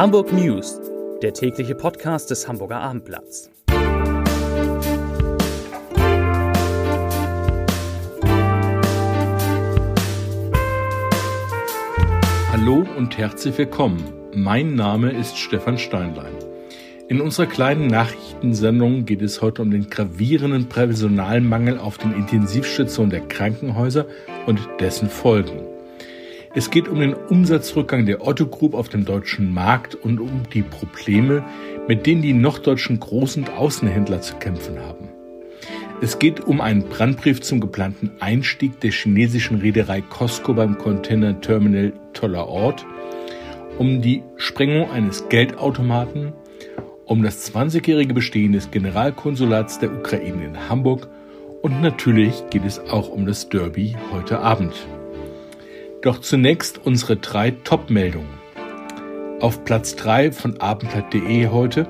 Hamburg News, der tägliche Podcast des Hamburger Abendblatts. Hallo und herzlich willkommen. Mein Name ist Stefan Steinlein. In unserer kleinen Nachrichtensendung geht es heute um den gravierenden Personalmangel auf den Intensivstationen der Krankenhäuser und dessen Folgen. Es geht um den Umsatzrückgang der Otto Group auf dem deutschen Markt und um die Probleme, mit denen die norddeutschen Groß- und Außenhändler zu kämpfen haben. Es geht um einen Brandbrief zum geplanten Einstieg der chinesischen Reederei Costco beim Container Terminal Toller Ort, um die Sprengung eines Geldautomaten, um das 20-jährige Bestehen des Generalkonsulats der Ukraine in Hamburg und natürlich geht es auch um das Derby heute Abend. Doch zunächst unsere drei Top-Meldungen. Auf Platz 3 von abendblatt.de heute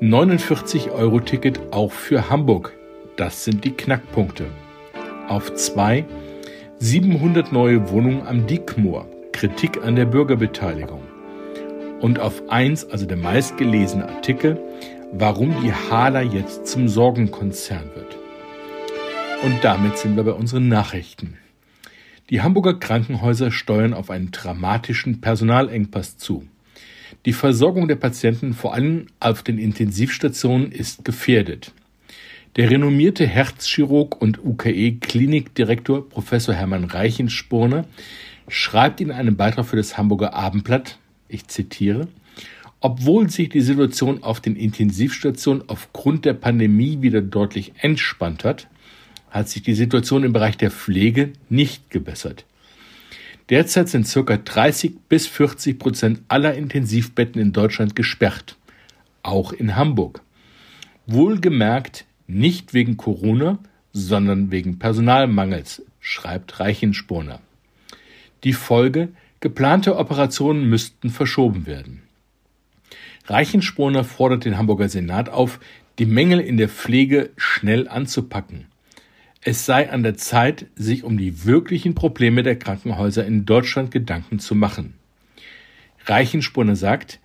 49 Euro Ticket auch für Hamburg. Das sind die Knackpunkte. Auf 2 700 neue Wohnungen am Diekmoor. Kritik an der Bürgerbeteiligung. Und auf 1, also der meistgelesene Artikel, warum die Hala jetzt zum Sorgenkonzern wird. Und damit sind wir bei unseren Nachrichten. Die Hamburger Krankenhäuser steuern auf einen dramatischen Personalengpass zu. Die Versorgung der Patienten, vor allem auf den Intensivstationen, ist gefährdet. Der renommierte Herzchirurg und UKE-Klinikdirektor Professor Hermann Reichensporner schreibt in einem Beitrag für das Hamburger Abendblatt, ich zitiere, obwohl sich die Situation auf den Intensivstationen aufgrund der Pandemie wieder deutlich entspannt hat, hat sich die Situation im Bereich der Pflege nicht gebessert. Derzeit sind ca. 30 bis 40 Prozent aller Intensivbetten in Deutschland gesperrt, auch in Hamburg. Wohlgemerkt nicht wegen Corona, sondern wegen Personalmangels, schreibt Reichensporner. Die Folge, geplante Operationen müssten verschoben werden. Reichensporner fordert den Hamburger Senat auf, die Mängel in der Pflege schnell anzupacken. Es sei an der Zeit, sich um die wirklichen Probleme der Krankenhäuser in Deutschland Gedanken zu machen. Reichenspurner sagt,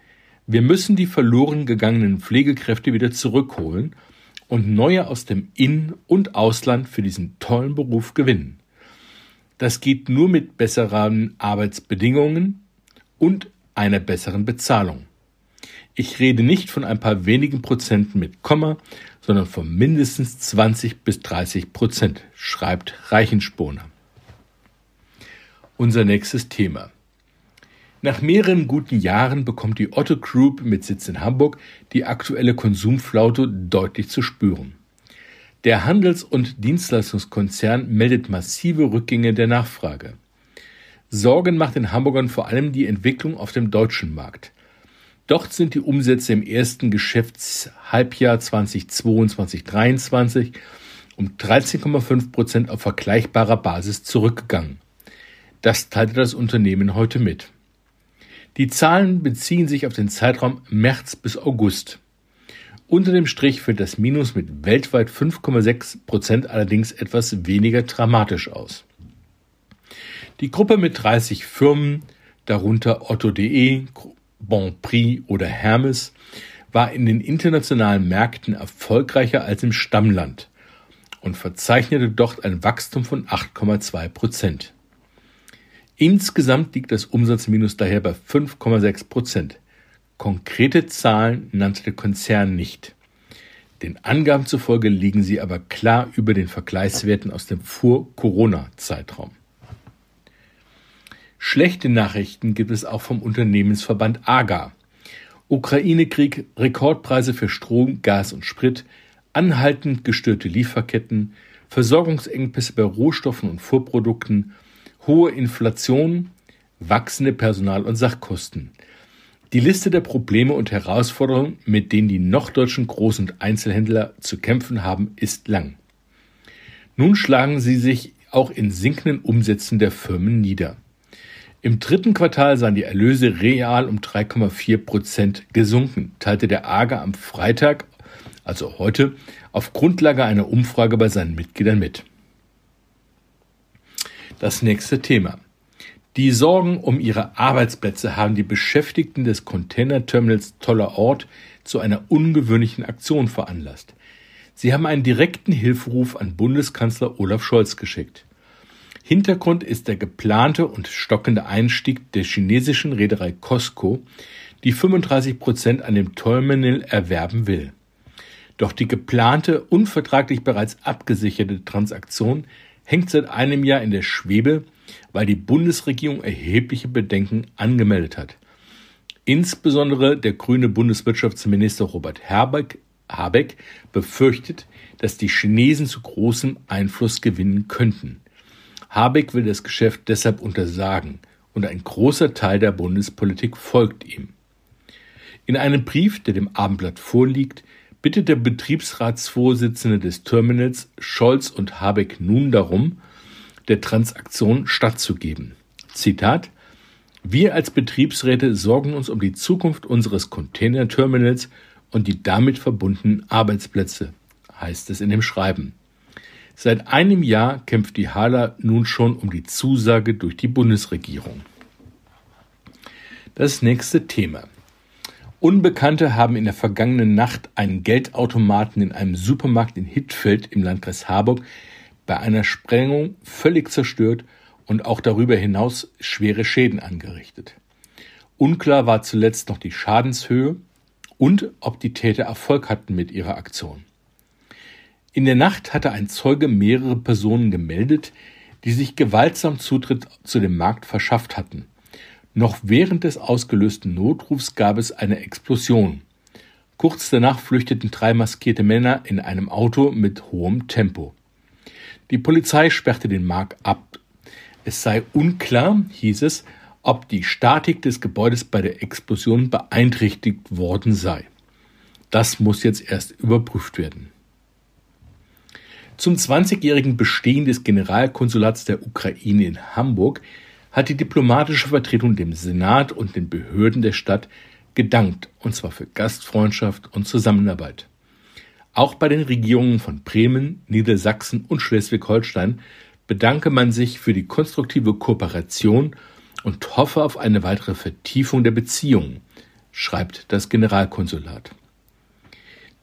wir müssen die verloren gegangenen Pflegekräfte wieder zurückholen und neue aus dem In- und Ausland für diesen tollen Beruf gewinnen. Das geht nur mit besseren Arbeitsbedingungen und einer besseren Bezahlung. Ich rede nicht von ein paar wenigen Prozenten mit Komma, sondern von mindestens 20 bis 30 Prozent, schreibt Reichensporner. Unser nächstes Thema. Nach mehreren guten Jahren bekommt die Otto Group mit Sitz in Hamburg die aktuelle Konsumflaute deutlich zu spüren. Der Handels- und Dienstleistungskonzern meldet massive Rückgänge der Nachfrage. Sorgen macht den Hamburgern vor allem die Entwicklung auf dem deutschen Markt. Dort sind die Umsätze im ersten Geschäftshalbjahr 2022-2023 um 13,5 Prozent auf vergleichbarer Basis zurückgegangen. Das teilte das Unternehmen heute mit. Die Zahlen beziehen sich auf den Zeitraum März bis August. Unter dem Strich fällt das Minus mit weltweit 5,6 Prozent allerdings etwas weniger dramatisch aus. Die Gruppe mit 30 Firmen, darunter Otto.de, Bonprix oder Hermes war in den internationalen Märkten erfolgreicher als im Stammland und verzeichnete dort ein Wachstum von 8,2 Prozent. Insgesamt liegt das Umsatzminus daher bei 5,6 Prozent. Konkrete Zahlen nannte der Konzern nicht. Den Angaben zufolge liegen sie aber klar über den Vergleichswerten aus dem Vor-Corona-Zeitraum. Schlechte Nachrichten gibt es auch vom Unternehmensverband AGA. Ukraine-Krieg, Rekordpreise für Strom, Gas und Sprit, anhaltend gestörte Lieferketten, Versorgungsengpässe bei Rohstoffen und Vorprodukten, hohe Inflation, wachsende Personal- und Sachkosten. Die Liste der Probleme und Herausforderungen, mit denen die norddeutschen Groß- und Einzelhändler zu kämpfen haben, ist lang. Nun schlagen sie sich auch in sinkenden Umsätzen der Firmen nieder. Im dritten Quartal seien die Erlöse real um 3,4 Prozent gesunken, teilte der AGA am Freitag, also heute, auf Grundlage einer Umfrage bei seinen Mitgliedern mit. Das nächste Thema. Die Sorgen um ihre Arbeitsplätze haben die Beschäftigten des Containerterminals Toller Ort zu einer ungewöhnlichen Aktion veranlasst. Sie haben einen direkten Hilferuf an Bundeskanzler Olaf Scholz geschickt. Hintergrund ist der geplante und stockende Einstieg der chinesischen Reederei COSCO, die 35 Prozent an dem Terminal erwerben will. Doch die geplante, unvertraglich bereits abgesicherte Transaktion hängt seit einem Jahr in der Schwebe, weil die Bundesregierung erhebliche Bedenken angemeldet hat. Insbesondere der grüne Bundeswirtschaftsminister Robert Habeck, Habeck befürchtet, dass die Chinesen zu großem Einfluss gewinnen könnten. Habeck will das Geschäft deshalb untersagen und ein großer Teil der Bundespolitik folgt ihm. In einem Brief, der dem Abendblatt vorliegt, bittet der Betriebsratsvorsitzende des Terminals Scholz und Habeck nun darum, der Transaktion stattzugeben. Zitat Wir als Betriebsräte sorgen uns um die Zukunft unseres Containerterminals und die damit verbundenen Arbeitsplätze, heißt es in dem Schreiben. Seit einem Jahr kämpft die Hala nun schon um die Zusage durch die Bundesregierung. Das nächste Thema. Unbekannte haben in der vergangenen Nacht einen Geldautomaten in einem Supermarkt in Hittfeld im Landkreis Harburg bei einer Sprengung völlig zerstört und auch darüber hinaus schwere Schäden angerichtet. Unklar war zuletzt noch die Schadenshöhe und ob die Täter Erfolg hatten mit ihrer Aktion. In der Nacht hatte ein Zeuge mehrere Personen gemeldet, die sich gewaltsam Zutritt zu dem Markt verschafft hatten. Noch während des ausgelösten Notrufs gab es eine Explosion. Kurz danach flüchteten drei maskierte Männer in einem Auto mit hohem Tempo. Die Polizei sperrte den Markt ab. Es sei unklar, hieß es, ob die Statik des Gebäudes bei der Explosion beeinträchtigt worden sei. Das muss jetzt erst überprüft werden. Zum 20-jährigen Bestehen des Generalkonsulats der Ukraine in Hamburg hat die diplomatische Vertretung dem Senat und den Behörden der Stadt gedankt, und zwar für Gastfreundschaft und Zusammenarbeit. Auch bei den Regierungen von Bremen, Niedersachsen und Schleswig-Holstein bedanke man sich für die konstruktive Kooperation und hoffe auf eine weitere Vertiefung der Beziehungen, schreibt das Generalkonsulat.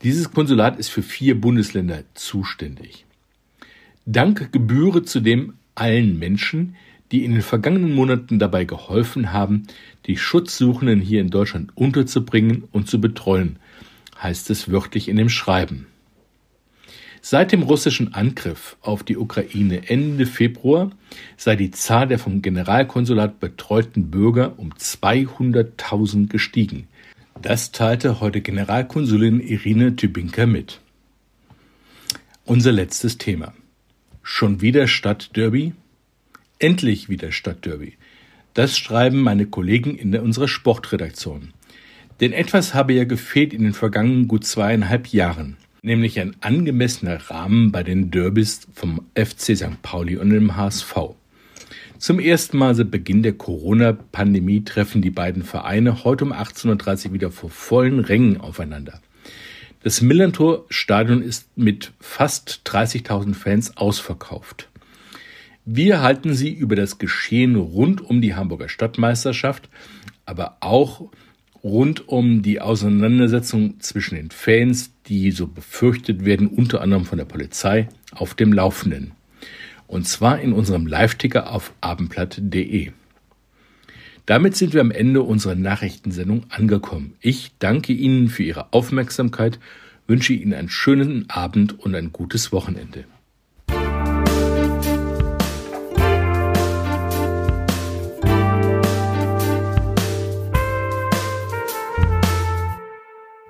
Dieses Konsulat ist für vier Bundesländer zuständig. Dank gebühre zudem allen Menschen, die in den vergangenen Monaten dabei geholfen haben, die Schutzsuchenden hier in Deutschland unterzubringen und zu betreuen, heißt es wörtlich in dem Schreiben. Seit dem russischen Angriff auf die Ukraine Ende Februar sei die Zahl der vom Generalkonsulat betreuten Bürger um 200.000 gestiegen. Das teilte heute Generalkonsulin Irine Tybinka mit. Unser letztes Thema. Schon wieder Stadtderby? Endlich wieder Stadtderby. Das schreiben meine Kollegen in unserer Sportredaktion. Denn etwas habe ja gefehlt in den vergangenen gut zweieinhalb Jahren, nämlich ein angemessener Rahmen bei den Derbys vom FC St. Pauli und dem HSV. Zum ersten Mal seit Beginn der Corona-Pandemie treffen die beiden Vereine heute um 18.30 Uhr wieder vor vollen Rängen aufeinander. Das Millantor-Stadion ist mit fast 30.000 Fans ausverkauft. Wir halten Sie über das Geschehen rund um die Hamburger Stadtmeisterschaft, aber auch rund um die Auseinandersetzung zwischen den Fans, die so befürchtet werden, unter anderem von der Polizei, auf dem Laufenden. Und zwar in unserem Live-Ticker auf abendblatt.de. Damit sind wir am Ende unserer Nachrichtensendung angekommen. Ich danke Ihnen für Ihre Aufmerksamkeit, wünsche Ihnen einen schönen Abend und ein gutes Wochenende.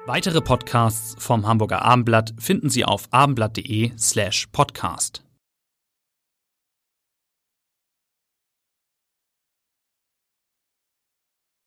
Weitere Podcasts vom Hamburger Abendblatt finden Sie auf abendblatt.de slash podcast.